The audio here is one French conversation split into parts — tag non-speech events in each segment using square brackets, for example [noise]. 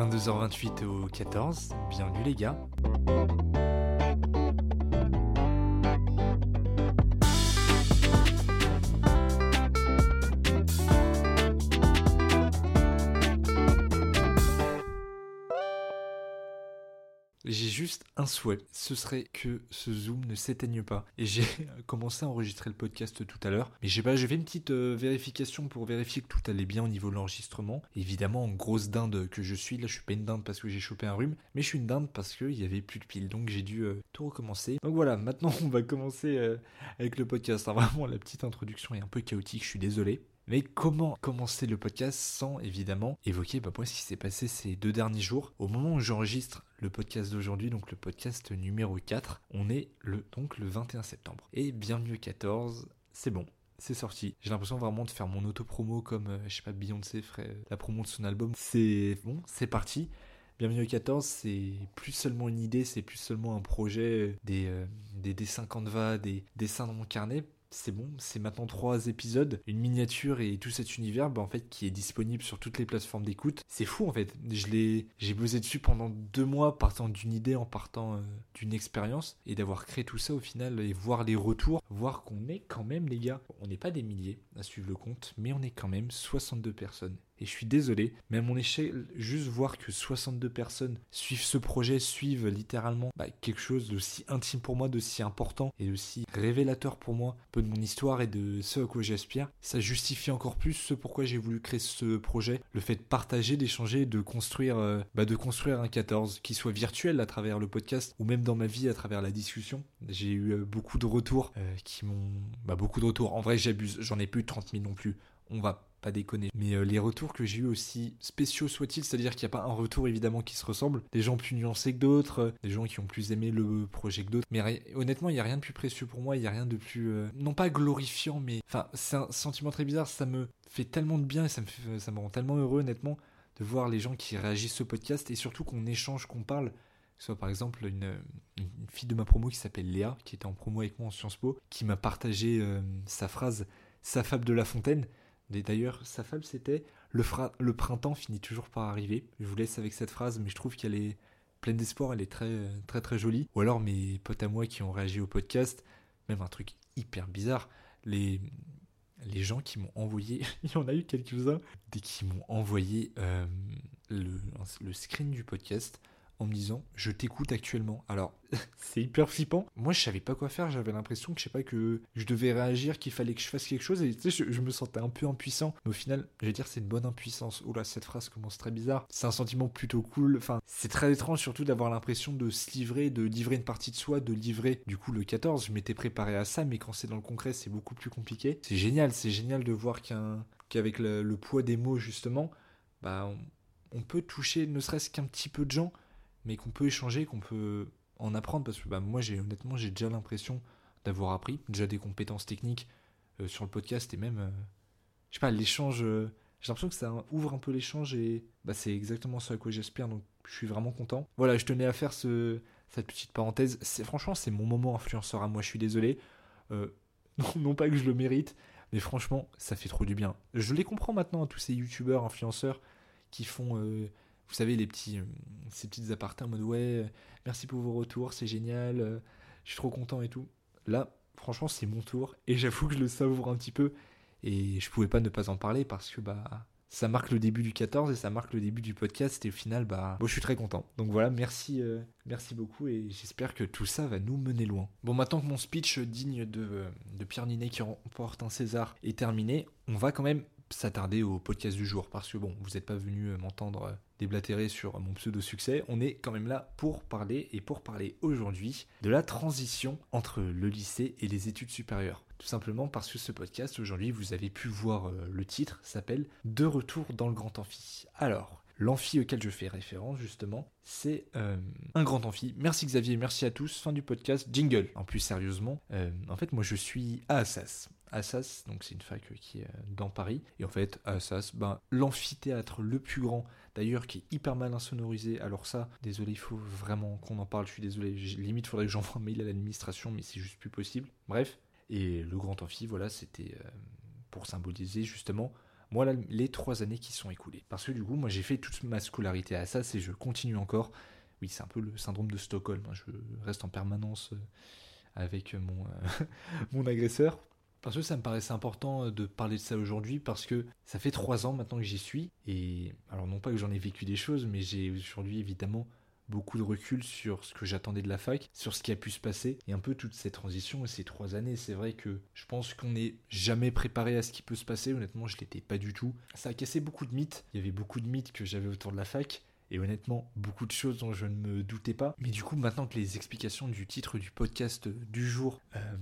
22h28 au 14, bienvenue les gars. Juste un souhait, ce serait que ce zoom ne s'éteigne pas. Et j'ai [laughs] commencé à enregistrer le podcast tout à l'heure, mais j'ai pas, j'ai fait une petite euh, vérification pour vérifier que tout allait bien au niveau de l'enregistrement. Évidemment, en grosse dinde que je suis, là je suis pas une dinde parce que j'ai chopé un rhume, mais je suis une dinde parce qu'il y avait plus de piles, donc j'ai dû euh, tout recommencer. Donc voilà, maintenant [laughs] on va commencer euh, avec le podcast. Alors, vraiment, la petite introduction est un peu chaotique, je suis désolé. Mais comment commencer le podcast sans évidemment évoquer bah, moi, ce qui s'est passé ces deux derniers jours? Au moment où j'enregistre le podcast d'aujourd'hui, donc le podcast numéro 4, on est le, donc le 21 septembre. Et bienvenue 14, c'est bon, c'est sorti. J'ai l'impression vraiment de faire mon auto-promo comme, euh, je sais pas, Beyoncé ferait la promo de son album. C'est bon, c'est parti. Bienvenue 14, c'est plus seulement une idée, c'est plus seulement un projet, des, euh, des dessins Canva, des dessins dans mon carnet c'est bon, c'est maintenant trois épisodes, une miniature et tout cet univers, bah, en fait, qui est disponible sur toutes les plateformes d'écoute. C'est fou, en fait. Je l'ai, j'ai bossé dessus pendant deux mois, partant d'une idée, en partant euh, d'une expérience, et d'avoir créé tout ça au final et voir les retours, voir qu'on est quand même, les gars, on n'est pas des milliers à suivre le compte, mais on est quand même 62 personnes. Et je suis désolé, mais à mon échelle, juste voir que 62 personnes suivent ce projet, suivent littéralement bah, quelque chose d'aussi intime pour moi, d'aussi important et d'aussi révélateur pour moi, un peu de mon histoire et de ce à quoi j'aspire, ça justifie encore plus ce pourquoi j'ai voulu créer ce projet, le fait de partager, d'échanger, de construire, euh, bah, de construire un 14 qui soit virtuel à travers le podcast ou même dans ma vie à travers la discussion. J'ai eu euh, beaucoup de retours euh, qui m'ont, bah, beaucoup de retours. En vrai, j'abuse, j'en ai plus 30 000 non plus. On va pas déconner. Mais euh, les retours que j'ai eu aussi spéciaux soient-ils, c'est-à-dire qu'il n'y a pas un retour évidemment qui se ressemble, des gens plus nuancés que d'autres, euh, des gens qui ont plus aimé le projet que d'autres. Mais honnêtement, il n'y a rien de plus précieux pour moi, il n'y a rien de plus, euh, non pas glorifiant, mais enfin, c'est un sentiment très bizarre, ça me fait tellement de bien et ça me, fait, ça me rend tellement heureux honnêtement de voir les gens qui réagissent au podcast et surtout qu'on échange, qu'on parle soit par exemple une, fille de ma promo qui s'appelle Léa, qui était en promo avec moi en Sciences Po, qui m'a partagé sa phrase, sa fable de La Fontaine, D'ailleurs, sa fable, c'était le, printemps finit toujours par arriver. Je vous laisse avec cette phrase, mais je trouve qu'elle est pleine d'espoir, elle est très, très, très jolie. Ou alors mes potes à moi qui ont réagi au podcast, même un truc hyper bizarre, les, les gens qui m'ont envoyé, [laughs] il y en a eu quelques-uns, qui m'ont envoyé euh, le screen du podcast en me disant je t'écoute actuellement. Alors [laughs] c'est hyper flippant. Moi je savais pas quoi faire, j'avais l'impression que je sais pas que je devais réagir, qu'il fallait que je fasse quelque chose et tu sais je, me sentais un peu impuissant. Mais au final, je vais dire c'est une bonne impuissance. Oula, cette phrase commence très bizarre. C'est un sentiment plutôt cool. Enfin, c'est très étrange surtout d'avoir l'impression de se livrer, de livrer une partie de soi, de livrer du coup le 14. Je m'étais préparé à ça, mais quand c'est dans le concret, c'est beaucoup plus compliqué. C'est génial, c'est génial de voir qu'avec le, poids des mots justement, bah on peut toucher ne serait-ce qu'un petit peu de gens mais qu'on peut échanger, qu'on peut en apprendre, parce que bah, moi, j'ai honnêtement, j'ai déjà l'impression d'avoir appris, déjà des compétences techniques euh, sur le podcast, et même, euh, je sais pas, l'échange, euh, j'ai l'impression que ça ouvre un peu l'échange, et bah, c'est exactement ce à quoi j'espère, donc je suis vraiment content. Voilà, je tenais à faire ce, cette petite parenthèse. C'est, franchement, c'est mon moment influenceur à moi, je suis désolé. [laughs] non, non pas que je le mérite, mais franchement, ça fait trop du bien. Je les comprends maintenant, tous ces youtubeurs, influenceurs, qui font vous savez, les petits, euh, ces petites apartés en mode ouais, euh, merci pour vos retours, c'est génial, euh, je suis trop content et tout. Là, franchement, c'est mon tour et j'avoue que je le savoure un petit peu et je pouvais pas ne pas en parler parce que bah ça marque le début du 14 et ça marque le début du podcast et au final bah je suis très content. Donc voilà, merci merci beaucoup et j'espère que tout ça va nous mener loin. Bon maintenant que mon speech digne de, de Pierre Ninet qui remporte un César est terminé, on va quand même s'attarder au podcast du jour parce que bon, vous n'êtes pas venu m'entendre déblatérer sur mon pseudo-succès, on est quand même là pour parler et pour parler aujourd'hui de la transition entre le lycée et les études supérieures. Tout simplement parce que ce podcast aujourd'hui, vous avez pu voir euh, le titre, s'appelle De retour dans le grand amphi. Alors, L'amphi auquel je fais référence, justement, c'est euh, un grand amphi. Merci Xavier, merci à tous. Fin du podcast. Jingle. En plus, sérieusement, euh, en fait, moi, je suis à Assas. Assas, donc c'est une fac qui est dans Paris. Et en fait, Assas, ben, l'amphithéâtre le plus grand d'ailleurs qui est hyper mal insonorisé. Alors ça, désolé, il faut vraiment qu'on en parle, je suis désolé, limite faudrait que j'envoie un mail à l'administration, mais c'est juste plus possible. Bref, et le grand amphi, voilà, c'était euh, pour symboliser justement moi les trois années qui sont écoulées. Parce que du coup, moi j'ai fait toute ma scolarité à ça, et je continue encore. Oui, c'est un peu le syndrome de Stockholm. Hein. Je reste en permanence euh, avec mon, euh, [laughs] mon agresseur. Parce que ça me paraissait important euh, de parler de ça aujourd'hui, parce que ça fait trois ans maintenant que j'y suis. Et alors non pas que j'en ai vécu des choses, mais j'ai aujourd'hui évidemment beaucoup de recul sur ce que j'attendais de la fac, sur ce qui a pu se passer, et un peu toute cette transition et ces trois années. C'est vrai que je pense qu'on n'est jamais préparé à ce qui peut se passer. Honnêtement, je l'étais pas du tout. Ça a cassé beaucoup de mythes. Il y avait beaucoup de mythes que j'avais autour de la fac. Et honnêtement, beaucoup de choses dont je ne me doutais pas. Mais du coup, maintenant que les explications du titre du podcast du jour euh,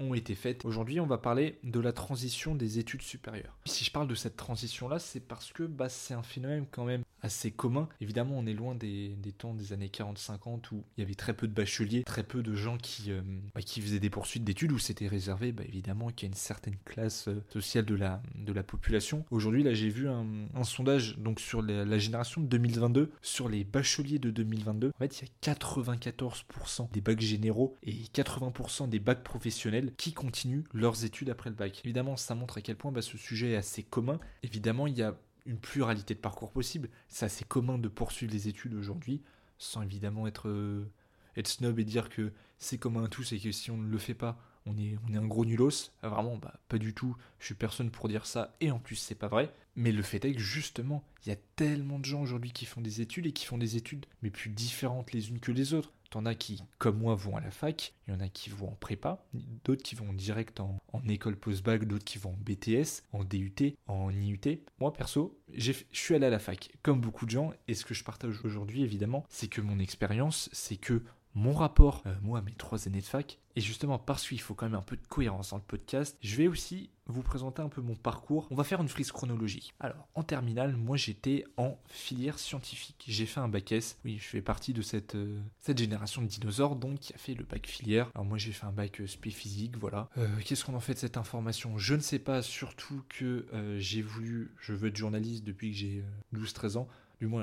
ont été faites. Aujourd'hui, on va parler de la transition des études supérieures. Si je parle de cette transition-là, c'est parce que bah, c'est un phénomène quand même assez commun. Évidemment, on est loin des, temps des années 40-50 où il y avait très peu de bacheliers, très peu de gens qui, euh, bah, qui faisaient des poursuites d'études, où c'était réservé bah, évidemment qu'il y a une certaine classe euh, sociale de la, de la population. Aujourd'hui, là, j'ai vu un, sondage donc sur la, la, génération de 2022, sur les bacheliers de 2022. En fait, il y a 94% des bacs généraux et 80% des bacs professionnels qui continuent leurs études après le bac. Évidemment, ça montre à quel point bah, ce sujet est assez commun. Évidemment, il y a une pluralité de parcours possibles. C'est assez commun de poursuivre les études aujourd'hui, sans évidemment être, euh, être snob et dire que c'est commun à tous et que si on ne le fait pas, on est, on est un gros nulos. Ah, vraiment, bah, pas du tout. Je suis personne pour dire ça, et en plus, c'est pas vrai. Mais le fait est que justement, il y a tellement de gens aujourd'hui qui font des études et qui font des études, mais plus différentes les unes que les autres. T'en as qui, comme moi, vont à la fac, il y en a qui vont en prépa, d'autres qui vont direct en, école post-bac, d'autres qui vont en BTS, en DUT, en IUT. Moi, perso, je suis allé à la fac, comme beaucoup de gens, et ce que je partage aujourd'hui, évidemment, c'est que mon expérience, c'est que mon rapport, euh, moi, mes trois années de fac, et justement parce qu'il faut quand même un peu de cohérence dans le podcast, je vais aussi vous présenter un peu mon parcours. On va faire une frise chronologique. Alors, en terminale, moi j'étais en filière scientifique. J'ai fait un bac S. Oui, je fais partie de cette, euh, cette génération de dinosaures, donc qui a fait le bac filière. Alors moi j'ai fait un bac euh, spé physique, voilà. Qu'est-ce qu'on en fait de cette information? Je ne sais pas, surtout que j'ai voulu, je veux être journaliste depuis que j'ai 12-13 ans.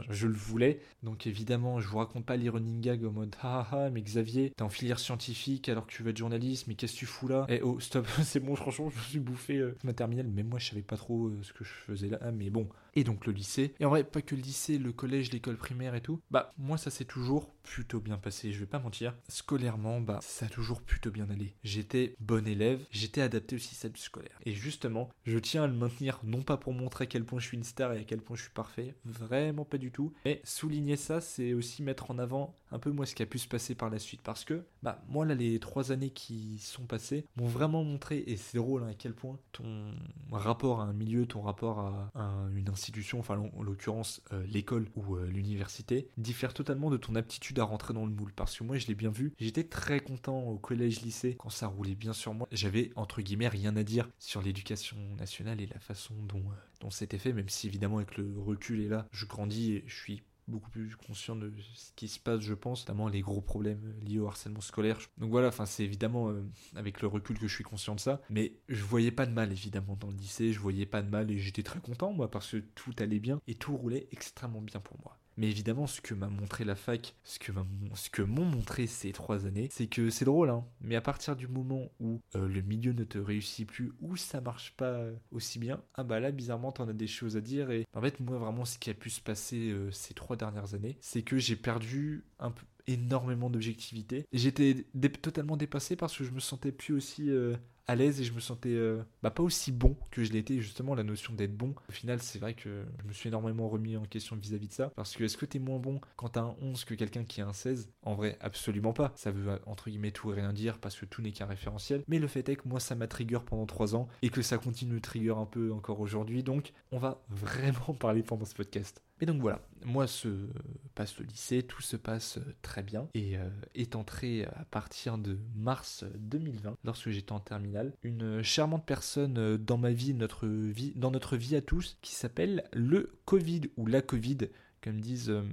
Je le voulais. Donc évidemment, je vous raconte pas les running gags mode ah ah, mais Xavier, t'es en filière scientifique alors que tu veux être journaliste, mais qu'est-ce que tu fous là? Eh oh, stop, [laughs] c'est bon, franchement, je me suis bouffé euh, ma terminale. Même moi, je savais pas trop euh, ce que je faisais là, mais bon. Et donc le lycée. Et en vrai, pas que le lycée, le collège, l'école primaire et tout. Bah, moi, ça s'est toujours plutôt bien passé, je vais pas mentir. Scolairement, bah, ça a toujours plutôt bien allé. J'étais bon élève, j'étais adapté au système scolaire. Et justement, je tiens à le maintenir, non pas pour montrer à quel point je suis une star et à quel point je suis parfait, vraiment pas du tout. Mais souligner ça, c'est aussi mettre en avant un peu moi ce qui a pu se passer par la suite. Parce que, bah, moi là, les trois années qui sont passées m'ont vraiment montré, et c'est drôle hein, à quel point ton rapport à un milieu, ton rapport à, une institution, enfin en, l'occurrence euh, l'école ou euh, l'université, diffère totalement de ton aptitude à rentrer dans le moule. Parce que moi, je l'ai bien vu, j'étais très content au collège-lycée quand ça roulait bien sur moi. J'avais entre guillemets rien à dire sur l'éducation nationale et la façon dont, euh, dont c'était fait, même si évidemment avec le recul et là, je grandis et je suis beaucoup plus conscient de ce qui se passe, je pense, notamment les gros problèmes liés au harcèlement scolaire. Donc voilà, enfin c'est évidemment euh, avec le recul que je suis conscient de ça, mais je voyais pas de mal évidemment dans le lycée, je voyais pas de mal et j'étais très content moi parce que tout allait bien et tout roulait extrêmement bien pour moi. Mais évidemment, ce que m'a montré la fac, ce que, m'ont montré ces trois années, c'est que c'est drôle, hein, mais à partir du moment où euh, le milieu ne te réussit plus, ou ça marche pas aussi bien, ah bah là, bizarrement, t'en as des choses à dire. Et en fait, moi, vraiment, ce qui a pu se passer euh, ces trois dernières années, c'est que j'ai perdu un peu énormément d'objectivité. J'étais totalement dépassé parce que je me sentais plus aussi euh, à l'aise et je me sentais euh, bah, pas aussi bon que je l'étais justement la notion d'être bon. Au final c'est vrai que je me suis énormément remis en question vis-à-vis de ça. Parce que est-ce que t'es moins bon quand t'as un 11 que quelqu'un qui a un 16 en vrai absolument pas. Ça veut entre guillemets tout et rien dire parce que tout n'est qu'un référentiel. Mais le fait est que moi ça m'a trigger pendant 3 ans et que ça continue de trigger un peu encore aujourd'hui. Donc on va vraiment [laughs] parler pendant ce podcast. Et donc voilà, moi se passe le lycée, tout se passe très bien. Et euh, est entré à partir de mars 2020 lorsque j'étais en terminale une charmante personne dans ma vie, notre vie, dans notre vie à tous qui s'appelle le Covid ou la Covid comme disent euh,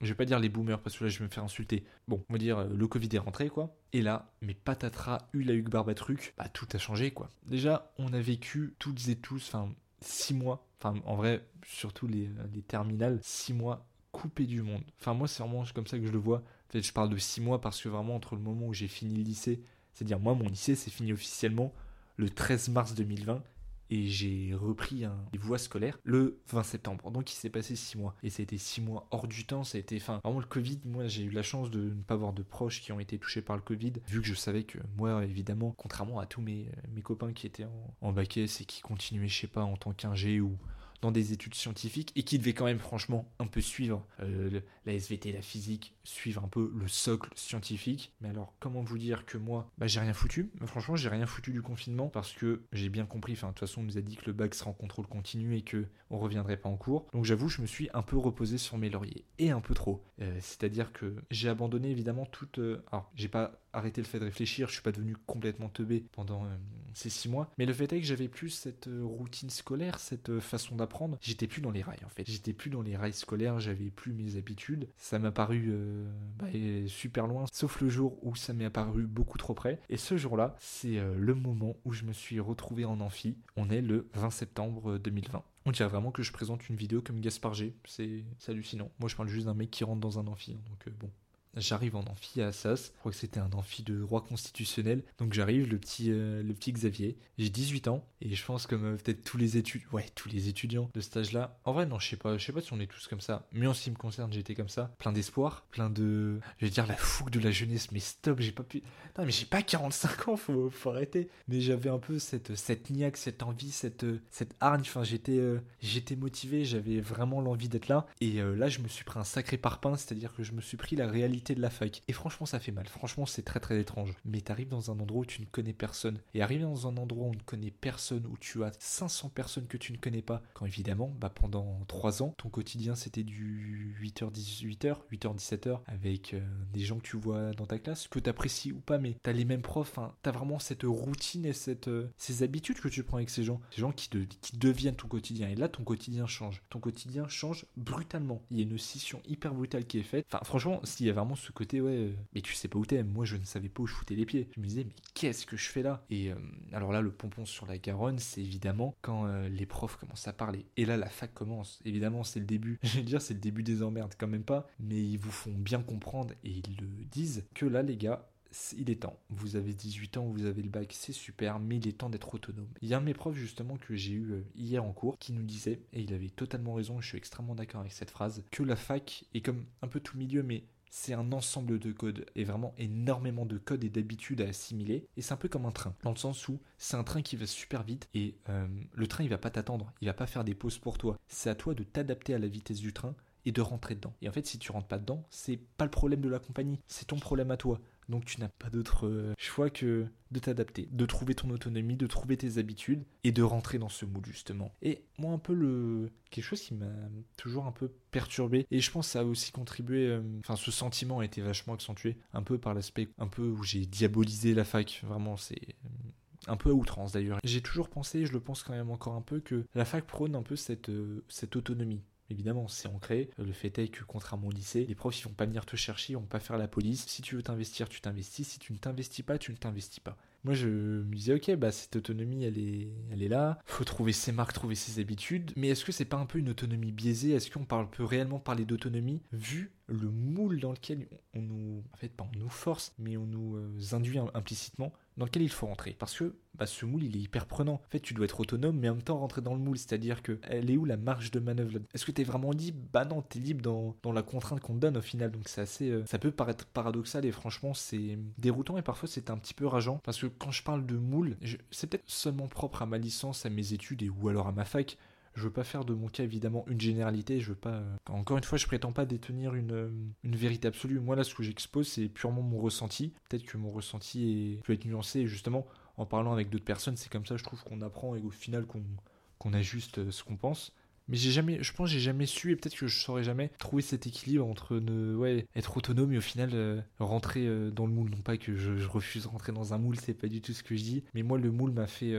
je vais pas dire les boomers parce que là je vais me faire insulter. Bon, on va dire euh, le Covid est rentré quoi. Et là, mais patatras, Hula Hugues Barbatruc, bah tout a changé quoi. Déjà, on a vécu toutes et tous, enfin six mois, enfin en vrai, surtout les, les terminales, six mois coupés du monde. Enfin moi c'est vraiment comme ça que je le vois. En fait, je parle de six mois parce que vraiment entre le moment où j'ai fini le lycée, c'est-à-dire moi mon lycée c'est fini officiellement le 13 mars 2020 et j'ai repris un, des voies scolaires le 20 septembre. Donc il s'est passé six mois. Et ça a été six mois hors du temps. Ça a été, enfin, vraiment le Covid, moi j'ai eu la chance de ne pas avoir de proches qui ont été touchés par le Covid, vu que je savais que moi, évidemment, contrairement à tous mes, copains qui étaient en, en bac et qui continuaient, je sais pas, en tant qu'ingé ou dans des études scientifiques et qui devait quand même franchement un peu suivre euh, la SVT, la physique, suivre un peu le socle scientifique. Mais alors comment vous dire que moi, bah, j'ai rien foutu. franchement, j'ai rien foutu du confinement parce que j'ai bien compris. Enfin, de toute façon, on nous a dit que le bac sera en contrôle continu et que on reviendrait pas en cours. Donc j'avoue, je me suis un peu reposé sur mes lauriers et un peu trop. Euh, c'est-à-dire que j'ai abandonné évidemment toute. Euh, alors, j'ai pas arrêté le fait de réfléchir. Je suis pas devenu complètement teubé pendant ces six mois. Mais le fait est que j'avais plus cette routine scolaire, cette façon d'apprendre. J'étais plus dans les rails en fait. J'étais plus dans les rails scolaires. J'avais plus mes habitudes. Ça m'a paru bah, super loin, sauf le jour où ça m'est apparu beaucoup trop près. Et ce jour-là, c'est euh, le moment où je me suis retrouvé en amphi. On est le 20 septembre 2020. On dirait vraiment que je présente une vidéo comme Gaspard G. C'est hallucinant. Moi, je parle juste d'un mec qui rentre dans un amphi. Hein, donc, euh, bon, J'arrive en amphi à Assas, je crois que c'était un amphi de droit constitutionnel. Donc j'arrive, le petit, euh, le petit Xavier. J'ai 18 ans et je pense comme euh, peut-être tous les étudiants, ouais, tous les étudiants de cet âge-là. En vrai, non, je sais pas, je sais pas si on est tous comme ça. Mais en ce qui me concerne, j'étais comme ça, plein d'espoir, plein de, je vais dire la fougue de la jeunesse. Mais stop, j'ai pas pu. Non, mais j'ai pas 45 ans, faut, faut arrêter. Mais j'avais un peu cette, cette niaque, cette envie, cette, cette hargne. Enfin, j'étais, euh, j'étais motivé, j'avais vraiment l'envie d'être là. Et là, je me suis pris un sacré parpaing, c'est-à-dire que je me suis pris la réalité de la fac. Et franchement, ça fait mal. Franchement, c'est très très étrange. Mais t'arrives dans un endroit où tu ne connais personne. Et arriver dans un endroit où on ne connaît personne, où tu as 500 personnes que tu ne connais pas, quand évidemment, bah pendant 3 ans, ton quotidien c'était du 8h, 18h, 8h, 17h, avec euh, des gens que tu vois dans ta classe, que t'apprécies ou pas, mais t'as les mêmes profs, hein. t'as vraiment cette routine et cette, euh, ces habitudes que tu prends avec ces gens. Ces gens qui, qui deviennent ton quotidien. Et là, ton quotidien change. Ton quotidien change brutalement. Il y a une scission hyper brutale qui est faite. Enfin, franchement, s'il y a vraiment ce côté ouais, mais tu sais pas où t'es. Moi, je ne savais pas où je foutais les pieds. Je me disais, mais qu'est-ce que je fais là? Et euh, alors là, le pompon sur la Garonne, c'est évidemment quand euh, les profs commencent à parler. Et là, la fac commence. Évidemment, c'est le début. [laughs] Je vais dire, c'est le début des emmerdes, quand même pas. Mais ils vous font bien comprendre et ils le disent que là, les gars, il est temps. Vous avez 18 ans, vous avez le bac, c'est super, mais il est temps d'être autonome. Il y a un de mes profs justement que j'ai eu euh, hier en cours qui nous disait, et il avait totalement raison, je suis extrêmement d'accord avec cette phrase, que la fac est comme un peu tout milieu, mais c'est un ensemble de codes et vraiment énormément de codes et d'habitudes à assimiler. Et c'est un peu comme un train, dans le sens où c'est un train qui va super vite et euh, le train il va pas t'attendre, il va pas faire des pauses pour toi. C'est à toi de t'adapter à la vitesse du train et de rentrer dedans. Et en fait, si tu rentres pas dedans, c'est pas le problème de la compagnie, c'est ton problème à toi. Donc tu n'as pas d'autre euh, choix que de t'adapter, de trouver ton autonomie, de trouver tes habitudes et de rentrer dans ce moule justement. Et moi un peu le quelque chose qui m'a toujours un peu perturbé et je pense que ça a aussi contribué euh, enfin ce sentiment a été vachement accentué un peu par l'aspect un peu où j'ai diabolisé la fac, vraiment c'est euh, un peu à outrance d'ailleurs. J'ai toujours pensé, je le pense quand même encore un peu, que la fac prône un peu cette, cette autonomie. Évidemment, c'est ancré. Le fait est que, contrairement au lycée, les profs, ils vont pas venir te chercher, ils vont pas faire la police. Si tu veux t'investir, tu t'investis. Si tu ne t'investis pas, tu ne t'investis pas. Moi, je me disais, ok, bah, cette autonomie, elle est, elle est là. Faut trouver ses marques, trouver ses habitudes. Mais est-ce que c'est pas un peu une autonomie biaisée? Est-ce qu'on parle, peut réellement parler d'autonomie vu le moule dans lequel on nous, en fait, pas on nous force, mais on nous euh, induit implicitement dans lequel il faut rentrer? Parce que bah, ce moule, il est hyper prenant. En fait, tu dois être autonome, mais en même temps rentrer dans le moule. C'est-à-dire que, elle est où la marge de manœuvre? Est-ce que tu es vraiment libre? Bah non, tu es libre dans, dans la contrainte qu'on te donne au final. Donc c'est assez. Euh, ça peut paraître paradoxal et franchement, c'est déroutant et parfois c'est un petit peu rageant. Parce que quand je parle de moule, c'est peut-être seulement propre à ma licence, à mes études et ou alors à ma fac. Je veux pas faire de mon cas évidemment une généralité, je veux pas. Euh, encore une fois, je prétends pas détenir une, euh, une vérité absolue. Moi là, ce que j'expose, c'est purement mon ressenti. Peut-être que mon ressenti peut être nuancé et justement, en parlant avec d'autres personnes, c'est comme ça, je trouve qu'on apprend et au final qu'on qu'on ajuste euh, ce qu'on pense. Mais j'ai jamais, je pense, j'ai jamais su et peut-être que je saurais jamais trouver cet équilibre entre ne, ouais, être autonome et au final rentrer dans le moule. Non pas que je, refuse de rentrer dans un moule, c'est pas du tout ce que je dis. Mais moi, le moule m'a fait,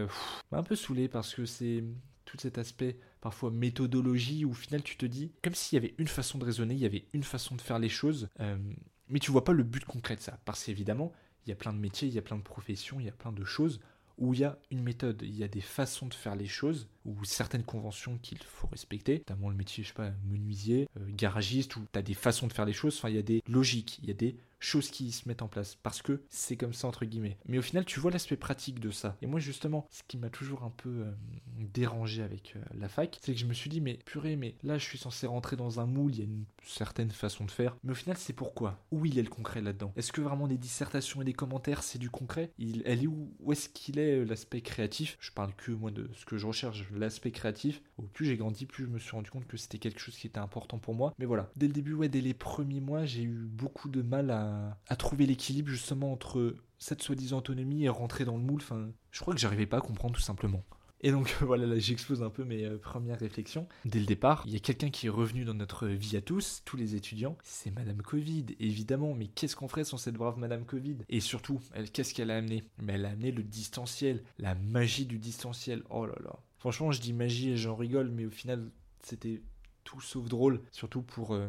m'a un peu saoulé parce que c'est, tout cet aspect parfois méthodologie où au final tu te dis comme s'il y avait une façon de raisonner, il y avait une façon de faire les choses, euh, mais tu vois pas le but concret de ça. Parce qu'évidemment, il y a plein de métiers, il y a plein de professions, il y a plein de choses où il y a une méthode, il y a des façons de faire les choses, ou certaines conventions qu'il faut respecter, notamment le métier, je sais pas, menuisier, euh, garagiste, où tu as des façons de faire les choses, enfin il y a des logiques, il y a des choses qui se mettent en place parce que c'est comme ça entre guillemets. Mais au final, tu vois l'aspect pratique de ça. Et moi, justement, ce qui m'a toujours un peu euh, dérangé avec euh, la fac, c'est que je me suis dit, mais purée, mais là, je suis censé rentrer dans un moule, il y a une certaine façon de faire. Mais au final, c'est pourquoi? Où il est le concret là-dedans? Est-ce que vraiment des dissertations et des commentaires, c'est du concret? Il, Elle est où? Où est-ce qu'il est, euh, l'aspect créatif? Je parle que moi de ce que je recherche, l'aspect créatif. Au plus j'ai grandi, plus je me suis rendu compte que c'était quelque chose qui était important pour moi. Mais voilà, dès le début, ouais, dès les premiers mois, j'ai eu beaucoup de mal à, à trouver l'équilibre justement entre cette soi-disant autonomie et rentrer dans le moule. Enfin, je crois que j'arrivais pas à comprendre tout simplement. Et donc [laughs] voilà, là j'expose un peu mes euh, premières réflexions. Dès le départ, il y a quelqu'un qui est revenu dans notre vie à tous, tous les étudiants, c'est Madame Covid, évidemment, mais qu'est-ce qu'on ferait sans cette brave Madame Covid? Et surtout, qu'est-ce qu'elle a amené? Mais elle a amené le distanciel, la magie du distanciel, oh là là. Franchement, je dis magie et j'en rigole, mais au final, c'était tout sauf drôle, surtout pour euh,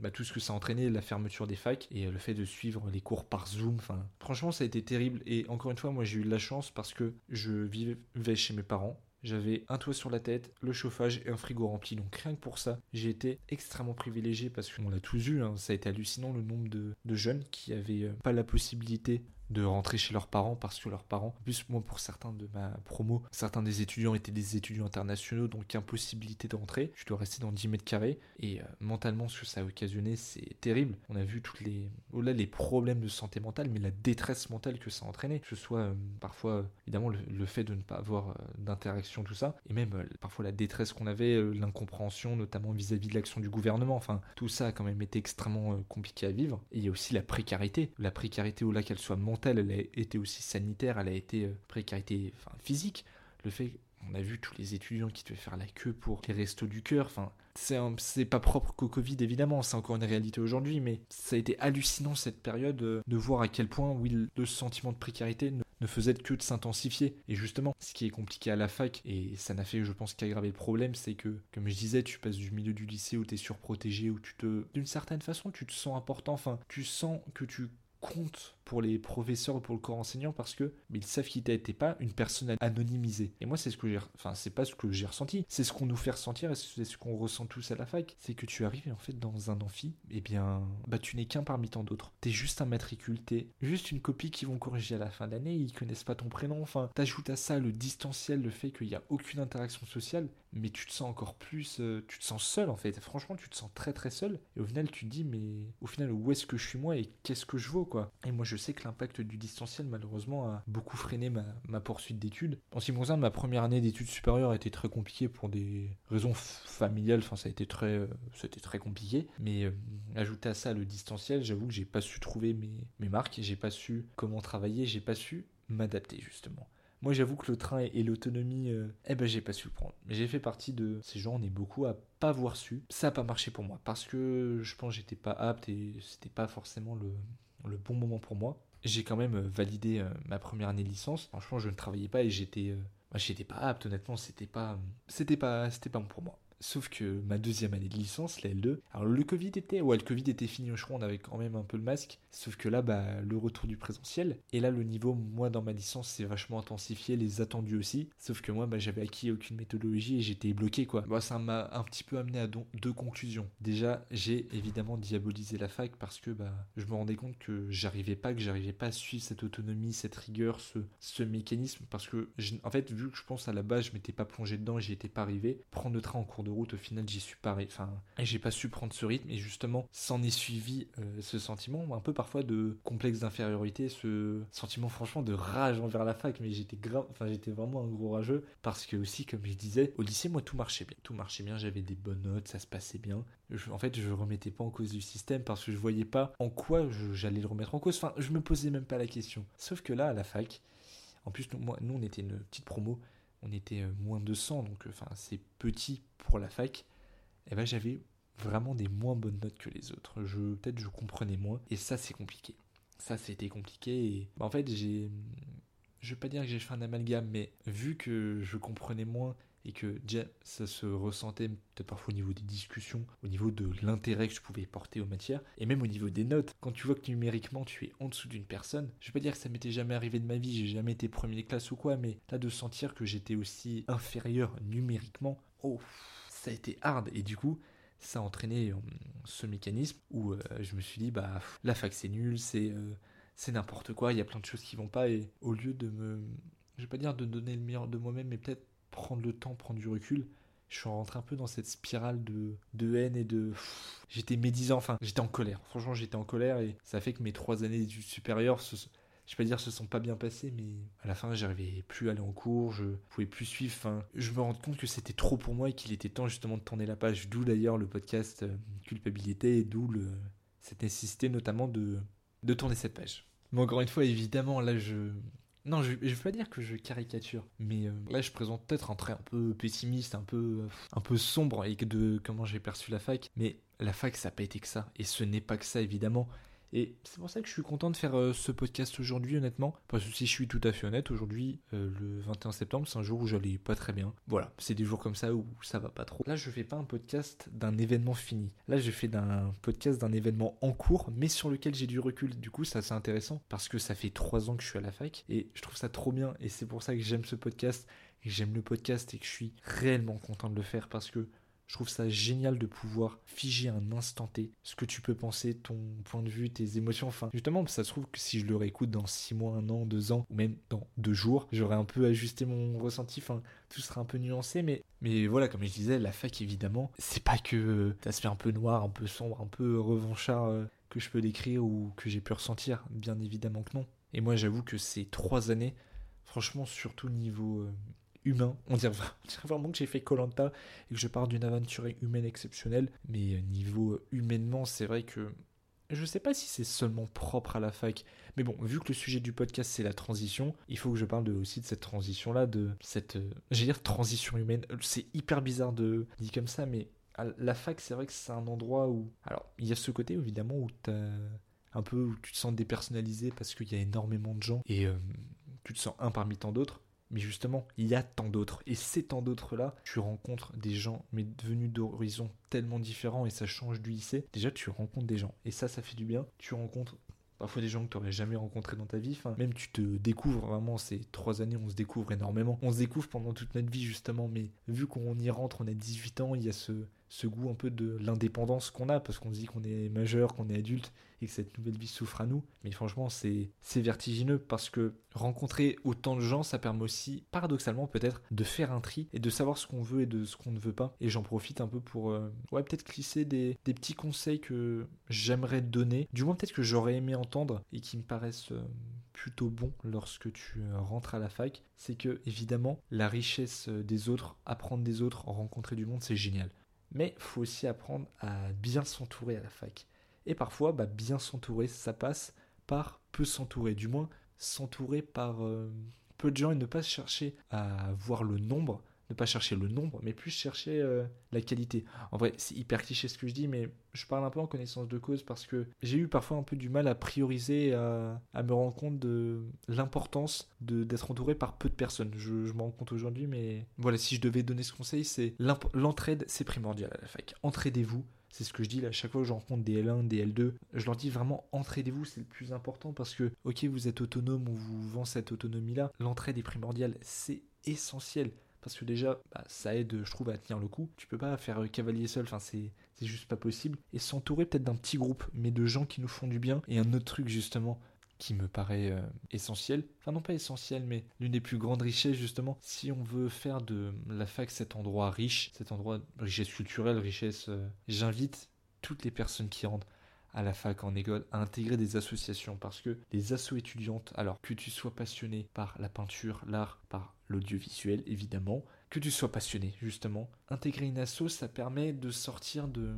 bah, tout ce que ça a entraîné, la fermeture des facs et euh, le fait de suivre les cours par Zoom. Franchement, ça a été terrible. Et encore une fois, moi, j'ai eu de la chance parce que je vivais chez mes parents. J'avais un toit sur la tête, le chauffage et un frigo rempli. Donc rien que pour ça, j'ai été extrêmement privilégié parce qu'on l'a tous eu. Hein. Ça a été hallucinant le nombre de, jeunes qui avaient euh, pas la possibilité de rentrer chez leurs parents parce que leurs parents, en plus moi pour certains de ma promo, certains des étudiants étaient des étudiants internationaux donc impossibilité de rentrer, je dois rester dans 10 mètres carrés. Et euh, mentalement ce que ça a occasionné c'est terrible. On a vu toutes les, au-delà les problèmes de santé mentale mais la détresse mentale que ça a entraîné, que ce soit euh, parfois évidemment le, fait de ne pas avoir euh, d'interaction tout ça. Et même parfois la détresse qu'on avait, l'incompréhension notamment vis-à-vis de l'action du gouvernement, enfin tout ça a quand même été extrêmement compliqué à vivre. Et il y a aussi la précarité, la précarité au-delà qu'elle soit mentale elle a été aussi sanitaire, elle a été euh, précarité physique. Le fait on a vu tous les étudiants qui devaient faire la queue pour les restos du cœur. Enfin, c'est pas propre qu'au Covid évidemment, c'est encore une réalité aujourd'hui, mais ça a été hallucinant cette période euh, de voir à quel point le sentiment de précarité ne, faisait que de s'intensifier. Et justement, ce qui est compliqué à la fac, et ça n'a fait, je pense, qu'aggraver le problème, c'est que, comme je disais, tu passes du milieu du lycée où tu es surprotégé, où tu te, d'une certaine façon, tu te sens important. Enfin, tu sens que tu compte pour les professeurs ou pour le corps enseignant parce que mais ils savent qu'il n'était pas une personne anonymisée. Et moi, c'est ce que j'ai, enfin, c'est pas ce que j'ai ressenti, c'est ce qu'on nous fait ressentir et c'est ce qu'on ressent tous à la fac. C'est que tu arrives en fait dans un amphi, eh bien, bah, tu n'es qu'un parmi tant d'autres. T'es juste un matricule, t'es juste une copie qui vont corriger à la fin d'année, ils connaissent pas ton prénom. Enfin, t'ajoutes à ça le distanciel, le fait qu'il n'y a aucune interaction sociale, mais tu te sens encore plus, euh, tu te sens seul en fait. Franchement, tu te sens très très seul. Et au final, tu te dis, mais au final, où est-ce que je suis moi et qu'est-ce que je vaux quoi? Et moi, je sais que l'impact du distanciel, malheureusement, a beaucoup freiné ma, poursuite d'études. En ce qui ma première année d'études supérieures a été très compliquée pour des raisons familiales. Enfin, ça a été très, euh, très compliqué. Mais euh, à ça le distanciel, j'avoue que j'ai pas su trouver mes, mes marques, j'ai pas su comment travailler, j'ai pas su m'adapter justement. Moi, j'avoue que le train et, l'autonomie, euh, eh ben, j'ai pas su le prendre. Mais j'ai fait partie de ces gens, on est beaucoup à pas avoir su. Ça a pas marché pour moi parce que je pense que j'étais pas apte et c'était pas forcément le, le bon moment pour moi. J'ai quand même euh, validé euh, ma première année licence. Franchement, je ne travaillais pas et j'étais, bah, j'étais pas apte. Honnêtement, c'était pas, c'était pas, c'était pas bon pour moi. Sauf que ma deuxième année de licence, la L2, alors le Covid était, ouais, le Covid était fini, je crois, on avait quand même un peu le masque. Sauf que là, bah, le retour du présentiel. Et là, le niveau, moi, dans ma licence, c'est vachement intensifié, les attendus aussi. Sauf que moi, bah, j'avais acquis aucune méthodologie et j'étais bloqué, quoi. Bah, ça m'a un petit peu amené à deux conclusions. Déjà, j'ai évidemment diabolisé la fac parce que, bah, je me rendais compte que j'arrivais pas, que j'arrivais pas à suivre cette autonomie, cette rigueur, ce, ce mécanisme. Parce que, en fait, vu que je pense à la base, je m'étais pas plongé dedans et j'y étais pas arrivé, prendre le train en cours de route, au final, j'y suis pas. Enfin, j'ai pas su prendre ce rythme. Et justement, s'en est suivi euh, ce sentiment, un peu parfois de complexe d'infériorité, ce sentiment franchement de rage envers la fac. Mais j'étais grave, enfin, j'étais vraiment un gros rageux parce que aussi, comme je disais, au lycée, moi, tout marchait bien. Tout marchait bien, j'avais des bonnes notes, ça se passait bien. en fait, je remettais pas en cause du système parce que je voyais pas en quoi j'allais le remettre en cause. Enfin, je me posais même pas la question. Sauf que là, à la fac, en plus, moi, nous on était une petite promo on était euh, moins de 100, donc euh, enfin c'est petit pour la fac, et ben j'avais vraiment des moins bonnes notes que les autres. Je peut-être je comprenais moins, et ça c'est compliqué. Ça c'était compliqué. Et bah, en fait j'ai, je vais pas dire que j'ai fait un amalgame, mais vu que je comprenais moins et que déjà ça se ressentait peut-être parfois au niveau des discussions, au niveau de l'intérêt que je pouvais porter aux matières, et même au niveau des notes. Quand tu vois que numériquement tu es en dessous d'une personne, je vais pas dire que ça m'était jamais arrivé de ma vie, j'ai jamais été premier classe ou quoi, mais là de sentir que j'étais aussi inférieur numériquement, oh, ça a été hard, et du coup, ça a entraîné ce mécanisme où je me suis dit, bah, la fac c'est nul, c'est c'est n'importe quoi, il y a plein de choses qui vont pas, et au lieu de me, je vais pas dire de donner le meilleur de moi-même, mais peut-être prendre le temps, prendre du recul, je suis rentré un peu dans cette spirale de, de haine et de. J'étais médisant, enfin, j'étais en colère. Franchement, j'étais en colère et ça fait que mes trois années d'études supérieures, je vais pas dire se sont pas bien passées, mais à la fin, j'arrivais plus à aller en cours, je pouvais plus suivre. Enfin, je me rends compte que c'était trop pour moi et qu'il était temps justement de tourner la page. D'où d'ailleurs le podcast euh, Culpabilité et d'où cette nécessité notamment de, de tourner cette page. Mais encore une fois, évidemment, là, je, non, je, veux pas dire que je caricature, mais euh, là je présente peut-être un trait un peu pessimiste, un peu, un peu sombre et de comment j'ai perçu la fac, mais la fac ça n'a pas été que ça, et ce n'est pas que ça évidemment. Et c'est pour ça que je suis content de faire euh, ce podcast aujourd'hui, honnêtement. Parce que si je suis tout à fait honnête, aujourd'hui, euh, le 21 septembre, c'est un jour où j'allais pas très bien. Voilà, c'est des jours comme ça où ça va pas trop. Là, je fais pas un podcast d'un événement fini. Là, je fais d'un podcast d'un événement en cours, mais sur lequel j'ai du recul. Du coup, ça c'est intéressant parce que ça fait trois ans que je suis à la fac et je trouve ça trop bien. Et c'est pour ça que j'aime ce podcast. Et j'aime le podcast et que je suis réellement content de le faire parce que je trouve ça génial de pouvoir figer un instant T ce que tu peux penser, ton point de vue, tes émotions. Enfin, justement, ça se trouve que si je le réécoute dans 6 mois, 1 an, 2 ans, ou même dans 2 jours, j'aurais un peu ajusté mon ressenti. Enfin, tout sera un peu nuancé, mais, mais voilà, comme je disais, la fac, évidemment, c'est pas que ça se fait un peu noir, un peu sombre, un peu revanchard euh, que je peux décrire ou que j'ai pu ressentir. Bien évidemment que non. Et moi, j'avoue que ces 3 années, franchement, surtout niveau euh, humain. [laughs] On dirait, vraiment que j'ai fait Colanta et que je pars d'une aventure humaine exceptionnelle. Mais euh, niveau euh, humainement, c'est vrai que je sais pas si c'est seulement propre à la fac, mais bon, vu que le sujet du podcast c'est la transition, il faut que je parle aussi de cette transition-là, de cette, euh, dire transition humaine. C'est hyper bizarre de dire comme ça, mais la fac, c'est vrai que c'est un endroit où, alors, il y a ce côté évidemment où un peu où tu te sens dépersonnalisé parce qu'il y a énormément de gens et tu te sens un parmi tant d'autres. Mais justement, il y a tant d'autres. Et ces tant d'autres-là, tu rencontres des gens, mais devenus d'horizons tellement différents et ça change du lycée. Déjà, tu rencontres des gens. Et ça, ça fait du bien. Tu rencontres parfois des gens que tu n'aurais jamais rencontrés dans ta vie. Même tu te découvres vraiment, ces trois années, on se découvre énormément. On se découvre pendant toute notre vie, justement. Mais vu qu'on y rentre, on a 18 ans, il y a ce, ce goût un peu de l'indépendance qu'on a, parce qu'on se dit qu'on est majeur, qu'on est adulte et que cette nouvelle vie souffre à nous. Mais franchement, c'est vertigineux parce que rencontrer autant de gens, ça permet aussi, paradoxalement peut-être, de faire un tri et de savoir ce qu'on veut et de ce qu'on ne veut pas. Et j'en profite un peu pour, euh, ouais, peut-être glisser des, des, petits conseils que j'aimerais donner, du moins peut-être que j'aurais aimé entendre et qui me paraissent euh, plutôt bons lorsque tu euh, rentres à la fac. C'est que, évidemment, la richesse des autres, apprendre des autres, rencontrer du monde, c'est génial. Mais faut aussi apprendre à bien s'entourer à la fac. Et parfois, bah, bien s'entourer, ça passe par peu s'entourer. Du moins, s'entourer par euh, peu de gens et ne pas chercher à voir le nombre, ne pas chercher le nombre, mais plus chercher euh, la qualité. En vrai, c'est hyper cliché ce que je dis, mais je parle un peu en connaissance de cause parce que j'ai eu parfois un peu du mal à prioriser, à, me rendre compte de l'importance d'être entouré par peu de personnes. Je, je m'en rends compte aujourd'hui, mais voilà, si je devais donner ce conseil, c'est l'entraide, c'est primordial à la fac. Entraidez-vous. C'est ce que je dis à chaque fois que je rencontre des L1, des L2, je leur dis vraiment entraidez-vous, c'est le plus important parce que, ok, vous êtes autonome, ou vous vend cette autonomie-là, l'entraide est primordiale, c'est essentiel parce que déjà bah, ça aide je trouve à tenir le coup. Tu peux pas faire euh, cavalier seul enfin c'est c'est juste pas possible. Et s'entourer peut-être d'un petit groupe mais de gens qui nous font du bien. Et un autre truc justement qui me paraît euh, essentiel. Enfin non pas essentiel mais l'une des plus grandes richesses justement. Si on veut faire de la fac cet endroit riche cet endroit richesse culturelle richesse euh, j'invite toutes les personnes qui rentrent à la fac en école à intégrer des associations. Parce que les assos étudiantes, alors que tu sois passionné par la peinture, l'art, par l'audiovisuel évidemment, que tu sois passionné justement, intégrer une asso ça permet de sortir de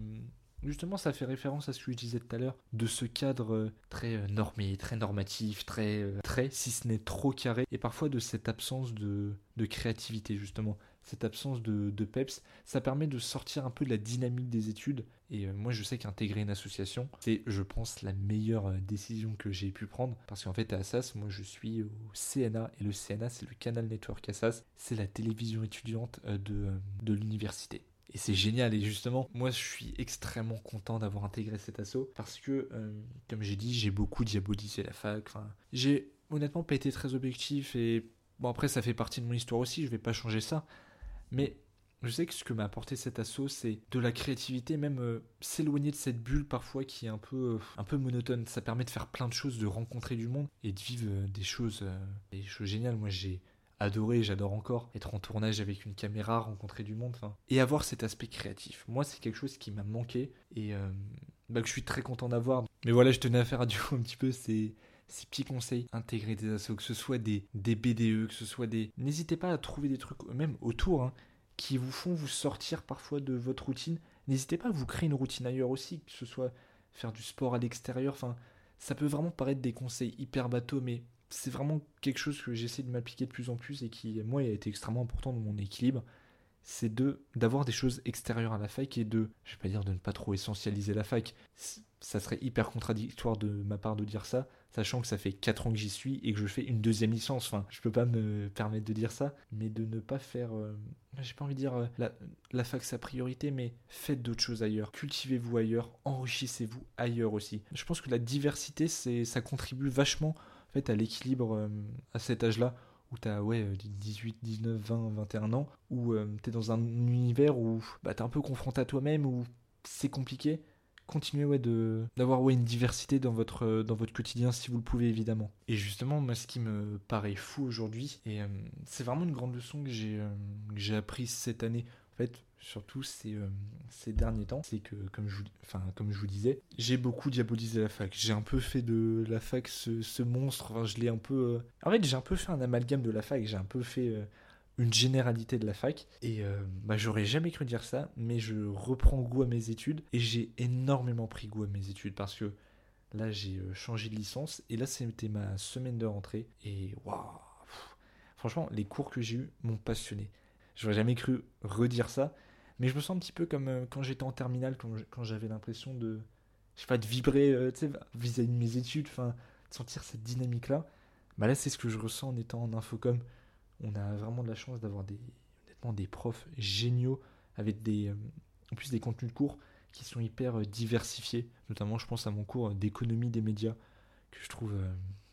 Justement, ça fait référence à ce que je disais tout à l'heure, de ce cadre euh, très euh, normé, très normatif, très, euh, très, si ce n'est trop carré, et parfois de cette absence de, de créativité, justement cette absence de, PEPS, ça permet de sortir un peu de la dynamique des études. Et euh, moi, je sais qu'intégrer une association, c'est, je pense, la meilleure euh, décision que j'ai pu prendre. Parce qu'en fait, à Assas, moi, je suis au CNA. Et le CNA, c'est le Canal Network Assas. C'est la télévision étudiante euh, de, de l'université. Et c'est génial. Et justement, moi, je suis extrêmement content d'avoir intégré cet assaut. Parce que, comme j'ai dit, j'ai beaucoup diabolisé la fac. Enfin, j'ai honnêtement pas été très objectif. Et bon, après, ça fait partie de mon histoire aussi. Je vais pas changer ça. Mais je sais que ce que m'a apporté cet assaut, c'est de la créativité, même euh, s'éloigner de cette bulle parfois qui est un peu, euh, un peu monotone. Ça permet de faire plein de choses, de rencontrer du monde et de vivre euh, des choses, des géniales. Moi, j'ai adoré, j'adore encore être en tournage avec une caméra, rencontrer du monde, et avoir cet aspect créatif. Moi, c'est quelque chose qui m'a manqué et bah, que je suis très content d'avoir. Mais voilà, je tenais à faire [laughs] un, un petit peu ces, ces petits conseils, intégrer des assos, que ce soit des, des BDE, que ce soit des... N'hésitez pas à trouver des trucs, même autour, hein, qui vous font vous sortir parfois de votre routine. N'hésitez pas à vous créer une routine ailleurs aussi, que ce soit faire du sport à l'extérieur. Enfin, ça peut vraiment paraître des conseils hyper bateaux, mais c'est vraiment quelque chose que j'essaie de m'appliquer de plus en plus et qui, moi, a été extrêmement important dans mon équilibre. C'est de d'avoir des choses extérieures à la fac et de, je vais pas dire de ne pas trop essentialiser la fac. Ça serait hyper contradictoire de ma part de dire ça, sachant que ça fait 4 ans que j'y suis et que je fais une deuxième licence. Enfin, je peux pas me permettre de dire ça, mais de ne pas faire, euh, j'ai pas envie de dire euh, la, la, fac sa priorité, mais faites d'autres choses ailleurs, cultivez-vous ailleurs, enrichissez-vous ailleurs aussi. Je pense que la diversité, c'est, ça contribue vachement en fait à l'équilibre euh, à cet âge-là où tu as ouais, 18, 19, 20, 21 ans, où tu es dans un univers où bah, tu es un peu confronté à toi-même, où c'est compliqué, continuer ouais, de, d'avoir ouais, une diversité dans votre, euh, dans votre quotidien si vous le pouvez évidemment. Et justement, moi, ce qui me paraît fou aujourd'hui, et euh, c'est vraiment une grande leçon que j'ai, euh, que j'ai appris cette année, en fait, surtout ces, ces derniers temps, c'est que, comme je, vous, enfin, comme je vous disais, j'ai beaucoup diabolisé la fac. J'ai un peu fait de la fac ce, ce monstre, enfin, je l'ai un peu... En fait, j'ai un peu fait un amalgame de la fac, j'ai un peu fait une généralité de la fac. Et euh, bah, j'aurais jamais cru dire ça, mais je reprends goût à mes études et j'ai énormément pris goût à mes études parce que là j'ai euh, changé de licence et là c'était ma semaine de rentrée et waouh Franchement, les cours que j'ai eus m'ont passionné. J'aurais jamais cru redire ça, mais je me sens un petit peu comme euh, quand j'étais en terminale, quand j'avais l'impression de, je sais pas, de vibrer vis-à-vis de mes études, enfin, de sentir cette dynamique-là. Bah là, c'est ce que je ressens en étant en infocom on a vraiment de la chance d'avoir des, des profs géniaux avec des, euh, en plus des contenus de cours qui sont hyper euh, diversifiés. Notamment, je pense à mon cours d'économie des médias que je trouve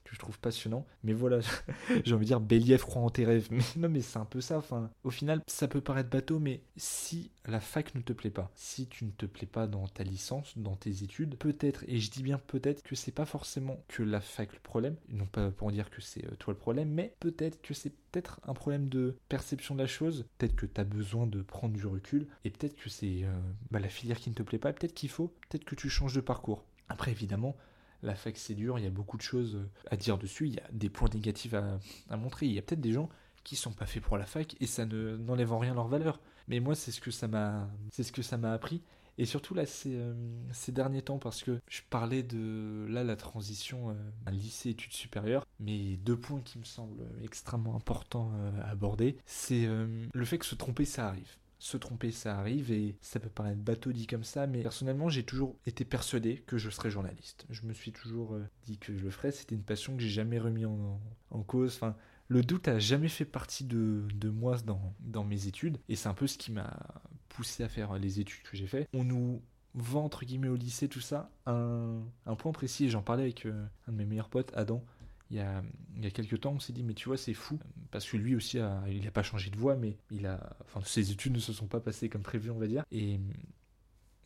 euh, je trouve passionnant. Mais voilà, [laughs] j'ai envie de dire Bélief croit en tes rêves. [laughs] Mais non, mais c'est un peu ça. Enfin, au final, ça peut paraître bateau, mais si la fac ne te plaît pas, si tu ne te plais pas dans ta licence, dans tes études, peut-être, et je dis bien peut-être, que c'est pas forcément que la fac le problème, non pas pour dire que c'est euh, toi le problème, mais peut-être que c'est peut-être un problème de perception de la chose, peut-être que tu as besoin de prendre du recul, et peut-être que c'est euh, bah, la filière qui ne te plaît pas, peut-être qu'il faut, peut-être que tu changes de parcours. Après, évidemment, la fac c'est dur, il y a beaucoup de choses euh, à dire dessus, il y a des points négatifs à, montrer. Il y a peut-être des gens qui sont pas faits pour la fac et ça ne n'enlève en rien leur valeur. Mais moi c'est ce que ça m'a c'est ce que ça m'a appris. Et surtout là ces, euh, ces derniers temps parce que je parlais de là la transition euh, lycée études supérieures, mais deux points qui me semblent extrêmement importants à aborder, c'est le fait que se tromper ça arrive se tromper, ça arrive et ça peut paraître bateau dit comme ça, mais personnellement, j'ai toujours été persuadé que je serais journaliste. Je me suis toujours euh, dit que je le ferais. C'était une passion que j'ai jamais remis en, cause. Enfin, le doute a jamais fait partie de, moi dans, mes études et c'est un peu ce qui m'a poussé à faire les études que j'ai fait. On nous vend entre guillemets au lycée tout ça un, point précis j'en parlais avec euh, un de mes meilleurs potes, Adam il y a, il y a quelques temps, on s'est dit, mais tu vois, c'est fou, parce que lui aussi, il n'a pas changé de voie, mais il a, enfin, ses études ne se sont pas passées comme prévu, on va dire. Et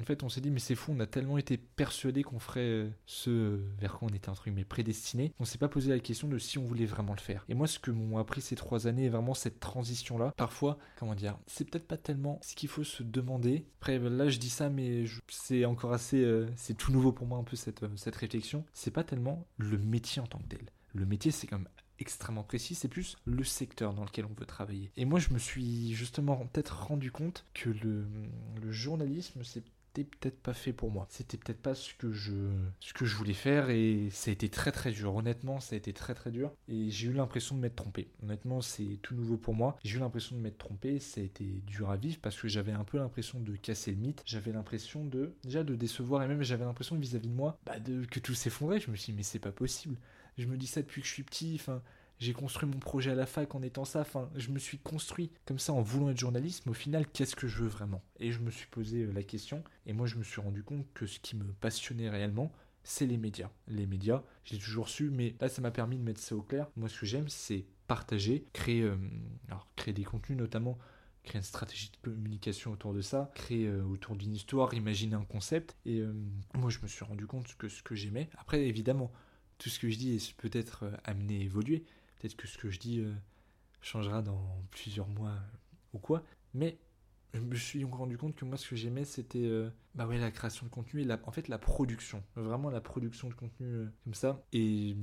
en fait, on s'est dit, mais c'est fou, on a tellement été persuadé qu'on ferait ce vers quoi on était, entre guillemets, prédestiné, on s'est pas posé la question de si on voulait vraiment le faire. Et moi, ce que m'ont appris ces trois années, est vraiment cette transition-là. Parfois, comment dire, c'est peut-être pas tellement ce qu'il faut se demander. Après, là, je dis ça, mais c'est encore assez, euh, c'est tout nouveau pour moi un peu cette, cette réflexion. C'est pas tellement le métier en tant que tel le métier, c'est quand même extrêmement précis, c'est plus le secteur dans lequel on veut travailler. Et moi, je me suis justement peut-être rendu compte que le, journalisme, c'est peut-être pas fait pour moi. C'était peut-être pas ce que je ce que je voulais faire et ça a été très très dur. Honnêtement, ça a été très très dur et j'ai eu l'impression de m'être trompé. Honnêtement, c'est tout nouveau pour moi. J'ai eu l'impression de m'être trompé, ça a été dur à vivre parce que j'avais un peu l'impression de casser le mythe. J'avais l'impression de déjà de décevoir et même j'avais l'impression vis-à-vis de moi bah, que tout s'effondrait. Je me suis dit mais c'est pas possible. Je me dis ça depuis que je suis petit. J'ai construit mon projet à la fac en étant ça. Je me suis construit comme ça en voulant être journaliste. Mais au final, qu'est-ce que je veux vraiment? Et je me suis posé euh, la question. Et moi, je me suis rendu compte que ce qui me passionnait réellement, c'est les médias. Les médias, j'ai toujours su, mais là, ça m'a permis de mettre ça au clair. Moi, ce que j'aime, c'est partager, créer, euh, créer des contenus notamment créer une stratégie de communication autour de ça, créer euh, autour d'une histoire, imaginer un concept. Et moi, je me suis rendu compte que ce que j'aimais. Après, évidemment, tout ce que je dis est peut-être amené à évoluer. Peut-être que ce que je dis changera dans plusieurs mois ou quoi. Mais je me suis rendu compte que moi, ce que j'aimais, c'était bah ouais, la création de contenu et la, en fait la production. Vraiment la production de contenu comme ça. Et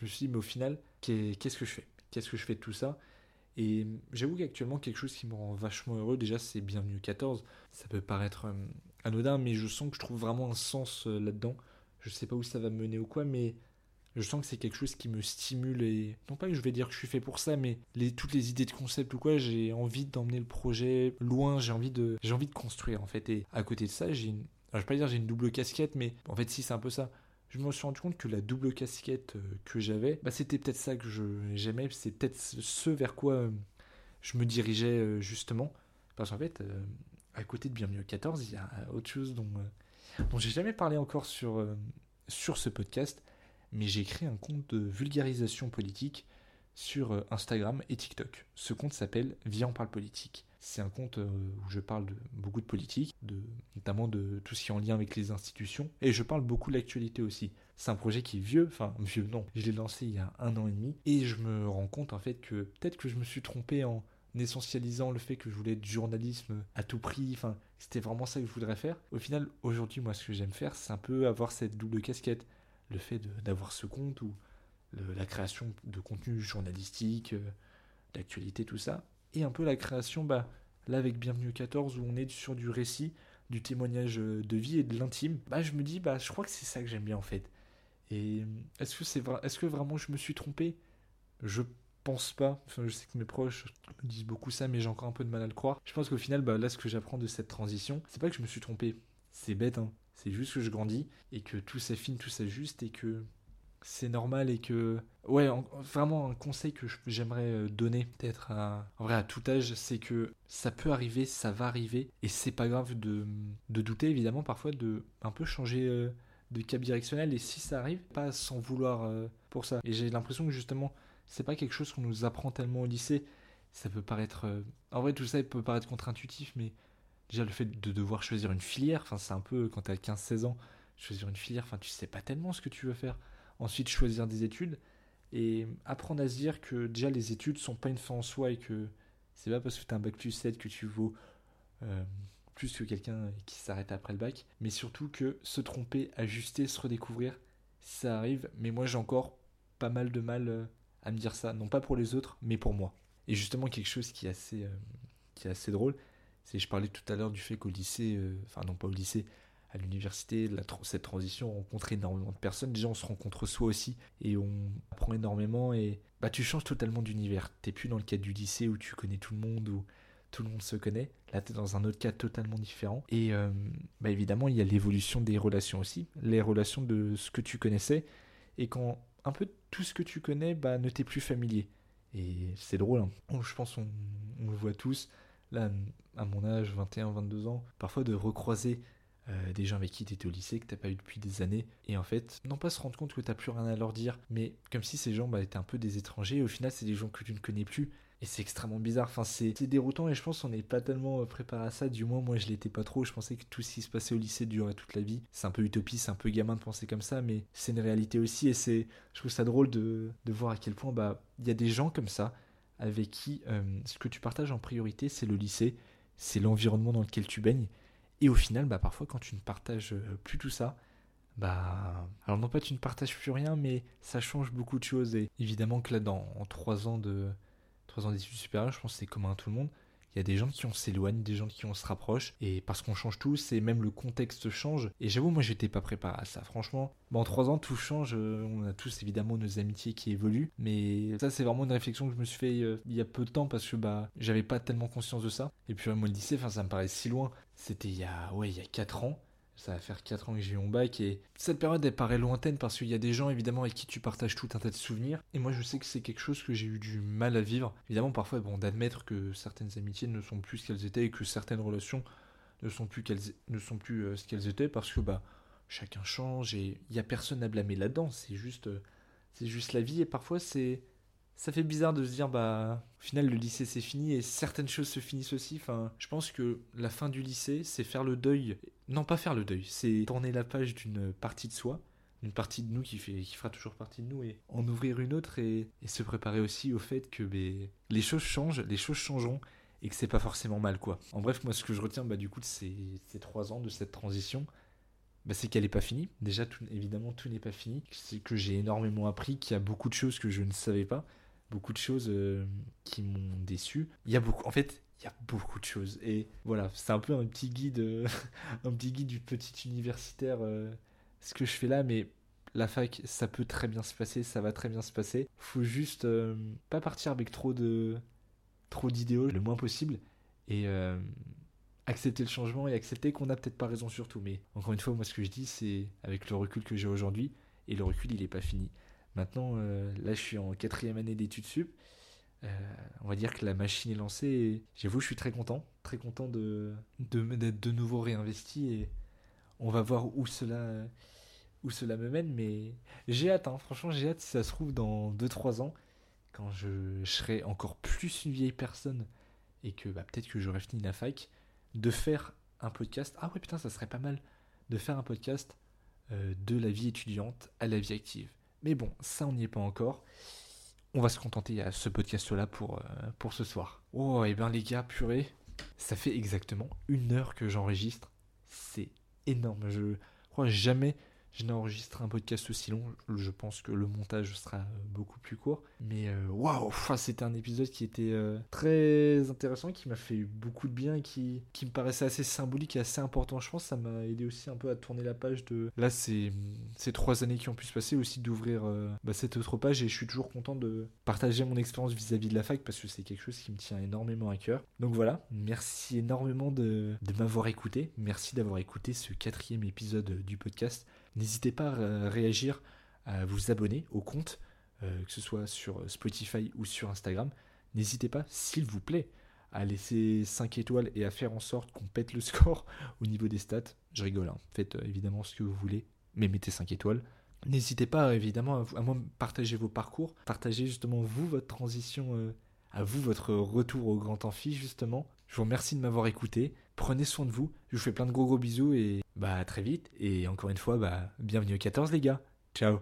je me suis dit, mais au final, qu'est-ce que je fais? Qu'est-ce que je fais de tout ça? Et j'avoue qu'actuellement, quelque chose qui me rend vachement heureux, déjà, c'est Bienvenue 14. Ça peut paraître euh, anodin, mais je sens que je trouve vraiment un sens euh, là-dedans. Je sais pas où ça va me mener ou quoi, mais je sens que c'est quelque chose qui me stimule et non pas que je vais dire que je suis fait pour ça mais toutes les idées de concept ou quoi j'ai envie d'emmener le projet loin j'ai envie de j'ai envie de construire en fait. Et à côté de ça j'ai une je vais pas dire j'ai une double casquette mais en fait si c'est un peu ça. Je me suis rendu compte que la double casquette euh, que j'avais, bah, c'était peut-être ça que j'aimais, c'est peut-être ce vers quoi euh, je me dirigeais euh, justement. Parce qu'en fait, à côté de Bienvenue 14, il y a autre chose dont, dont j'ai jamais parlé encore sur, sur ce podcast, mais j'ai créé un compte de vulgarisation politique sur Instagram et TikTok. Ce compte s'appelle Viens en parle politique. C'est un compte euh, où je parle de beaucoup de politique, notamment de tout ce qui est en lien avec les institutions, et je parle beaucoup de l'actualité aussi. C'est un projet qui est vieux, enfin vieux non, je l'ai lancé il y a un an et demi, et je me rends compte en fait que peut-être que je me suis trompé en essentialisant le fait que je voulais être journalisme à tout prix, enfin c'était vraiment ça que je voudrais faire. Au final, aujourd'hui, moi ce que j'aime faire, c'est un peu avoir cette double casquette, le fait d'avoir ce compte ou la création de contenu journalistique, euh, d'actualité, tout ça, et un peu la création, bah, là avec Bienvenue 14, où on est sur du récit, du témoignage euh, de vie et de l'intime, bah, je me dis, bah, je crois que c'est ça que j'aime bien en fait. Et euh, est-ce que, c'est vrai, est-ce que vraiment je me suis trompé? Je pense pas. Je sais que mes proches me disent beaucoup ça, mais j'ai encore un peu de mal à le croire. Je pense qu'au final, bah, là, ce que j'apprends de cette transition, c'est pas que je me suis trompé. C'est bête, hein. C'est juste que je grandis et que tout s'affine, tout s'ajuste et que c'est normal et que ouais vraiment un conseil que j'aimerais euh, donner peut-être à tout âge c'est que ça peut arriver ça va arriver et c'est pas grave de, de douter évidemment parfois de un peu changer euh, de cap directionnel et si ça arrive pas sans vouloir euh, pour ça. Et j'ai l'impression que justement c'est pas quelque chose qu'on nous apprend tellement au lycée. Ça peut paraître en vrai tout ça peut paraître contre-intuitif mais déjà le fait de devoir choisir une filière c'est un peu quand t'as 15 16 ans choisir une filière enfin tu sais pas tellement ce que tu veux faire. Ensuite choisir des études et apprendre à se dire que déjà les études sont pas une fin en soi et que c'est pas parce que tu as un bac plus 7 que tu vaux euh, plus que quelqu'un qui s'arrête après le bac, mais surtout que se tromper, ajuster, se redécouvrir, ça arrive, mais moi j'ai encore pas mal de mal euh, à me dire ça, non pas pour les autres, mais pour moi. Et justement quelque chose qui est assez, euh, qui est assez drôle, c'est je parlais tout à l'heure du fait qu'au lycée, enfin non pas au lycée, à l'université, cette transition, on rencontre énormément de personnes. Déjà, on se rencontre soi aussi et on apprend énormément. Et bah, tu changes totalement d'univers. T'es plus dans le cadre du lycée où tu connais tout le monde, où tout le monde se connaît. Là, tu es dans un autre cadre totalement différent. Et euh, bah, évidemment, il y a l'évolution des relations aussi. Les relations de ce que tu connaissais. Et quand un peu tout ce que tu connais bah, ne t'est plus familier. Et c'est drôle. Hein. Je pense qu'on on le voit tous. Là, à mon âge, 21, 22 ans, parfois de recroiser euh, des gens avec qui tu étais au lycée, que t'as pas eu depuis des années, et en fait, non pas se rendre compte que t'as plus rien à leur dire, mais comme si ces gens bah, étaient un peu des étrangers, et au final, c'est des gens que tu ne connais plus, et c'est extrêmement bizarre, enfin, c'est déroutant, et je pense qu'on n'est pas tellement euh, préparé à ça, du moins, moi, je l'étais pas trop, je pensais que tout ce qui se passait au lycée durait toute la vie, c'est un peu utopie, c'est un peu gamin de penser comme ça, mais c'est une réalité aussi, et c'est, je trouve ça drôle de, de voir à quel point, bah, il y a des gens comme ça, avec qui euh, ce que tu partages en priorité, c'est le lycée, c'est l'environnement dans lequel tu baignes, et au final, bah, parfois, quand tu ne partages euh, plus tout ça, bah. Alors, non pas tu ne partages plus rien, mais ça change beaucoup de choses. Et évidemment que là, dans en trois ans trois ans d'études supérieures, je pense que c'est commun à tout le monde. Il y a des gens qui on s'éloigne, des gens qui on se rapproche, et parce qu'on change tous, et même le contexte change. Et j'avoue, moi, j'étais pas préparé à ça. Franchement, bon, en trois ans, tout change. Euh, on a tous évidemment nos amitiés qui évoluent, mais ça, c'est vraiment une réflexion que je me suis fait euh, il y a peu de temps parce que bah, j'avais pas tellement conscience de ça. Et puis moi, le lycée, enfin, ça me paraît si loin. C'était il y a, ouais, il y a quatre ans. Ça va faire 4 ans que j'ai eu mon bac et cette période elle paraît lointaine parce qu'il y a des gens évidemment avec qui tu partages tout un tas de souvenirs et moi je sais que c'est quelque chose que j'ai eu du mal à vivre. Évidemment parfois bon d'admettre que certaines amitiés ne sont plus ce qu'elles étaient et que certaines relations ne sont plus, qu'elles, ne sont plus euh, ce qu'elles étaient parce que bah chacun change et il y a personne à blâmer là-dedans, c'est juste euh, c'est juste la vie et parfois c'est ça fait bizarre de se dire bah au final le lycée c'est fini et certaines choses se finissent aussi. Enfin, je pense que la fin du lycée, c'est faire le deuil. Non, pas faire le deuil, c'est tourner la page d'une partie de soi, une partie de nous qui fait qui fera toujours partie de nous et en ouvrir une autre et, se préparer aussi au fait que ben, les choses changent, les choses changeront et que c'est pas forcément mal quoi. En bref, moi ce que je retiens bah, du coup de ces, ces trois ans de cette transition, bah, c'est qu'elle n'est pas finie. Déjà, tout, évidemment, tout n'est pas fini. C'est que j'ai énormément appris, qu'il y a beaucoup de choses que je ne savais pas beaucoup de choses euh, qui m'ont déçu. Il y a beaucoup, en fait, il y a beaucoup de choses. Et voilà, c'est un peu un petit guide, euh, [laughs] un petit guide du petit universitaire, euh, ce que je fais là, mais la fac, ça peut très bien se passer, ça va très bien se passer. Faut juste pas partir avec trop de, trop d'idéaux, le moins possible, et accepter le changement et accepter qu'on n'a peut-être pas raison sur tout. Mais encore une fois, moi, ce que je dis, c'est avec le recul que j'ai aujourd'hui, et le recul, il n'est pas fini. Maintenant, euh, là, je suis en quatrième année d'études sup. Euh, on va dire que la machine est lancée et j'avoue, je suis très content, très content de d'être de, nouveau réinvesti et on va voir où cela où cela me mène. Mais j'ai hâte, hein. franchement, j'ai hâte si ça se trouve dans 2-3 ans, quand je, serai encore plus une vieille personne et que bah, peut-être que j'aurai fini la fac, de faire un podcast. Ah ouais, putain, ça serait pas mal de faire un podcast euh, de la vie étudiante à la vie active. Mais bon, ça on n'y est pas encore. On va se contenter à ce podcast-là pour, euh, pour ce soir. Oh, et eh bien les gars, purée, ça fait exactement une heure que j'enregistre. C'est énorme. Je crois jamais je n'ai enregistré un podcast aussi long. Je pense que le montage sera beaucoup plus court. Mais euh, waouh, c'était un épisode qui était euh, très intéressant, qui m'a fait beaucoup de bien qui, qui me paraissait assez symbolique et assez important. Je pense que ça m'a aidé aussi un peu à tourner la page de. Là, c'est ces trois années qui ont pu se passer aussi d'ouvrir euh, bah, cette autre page et je suis toujours content de partager mon expérience vis-à-vis de la fac parce que c'est quelque chose qui me tient énormément à cœur. Donc voilà, merci énormément de, de m'avoir écouté. Merci d'avoir écouté ce quatrième épisode du podcast. N'hésitez pas à réagir, à vous abonner au compte, euh, que ce soit sur Spotify ou sur Instagram. N'hésitez pas, s'il vous plaît, à laisser 5 étoiles et à faire en sorte qu'on pète le [laughs] score au niveau des stats. Je rigole, hein. faites euh, évidemment ce que vous voulez, mais mettez 5 étoiles. N'hésitez pas évidemment à, moi partager vos parcours, partager justement vous votre transition, euh, à vous votre retour au grand amphi justement. Je vous remercie de m'avoir écouté. Prenez soin de vous. Je vous fais plein de gros gros bisous et bah à très vite. Et encore une fois, bah bienvenue au 14 les gars. Ciao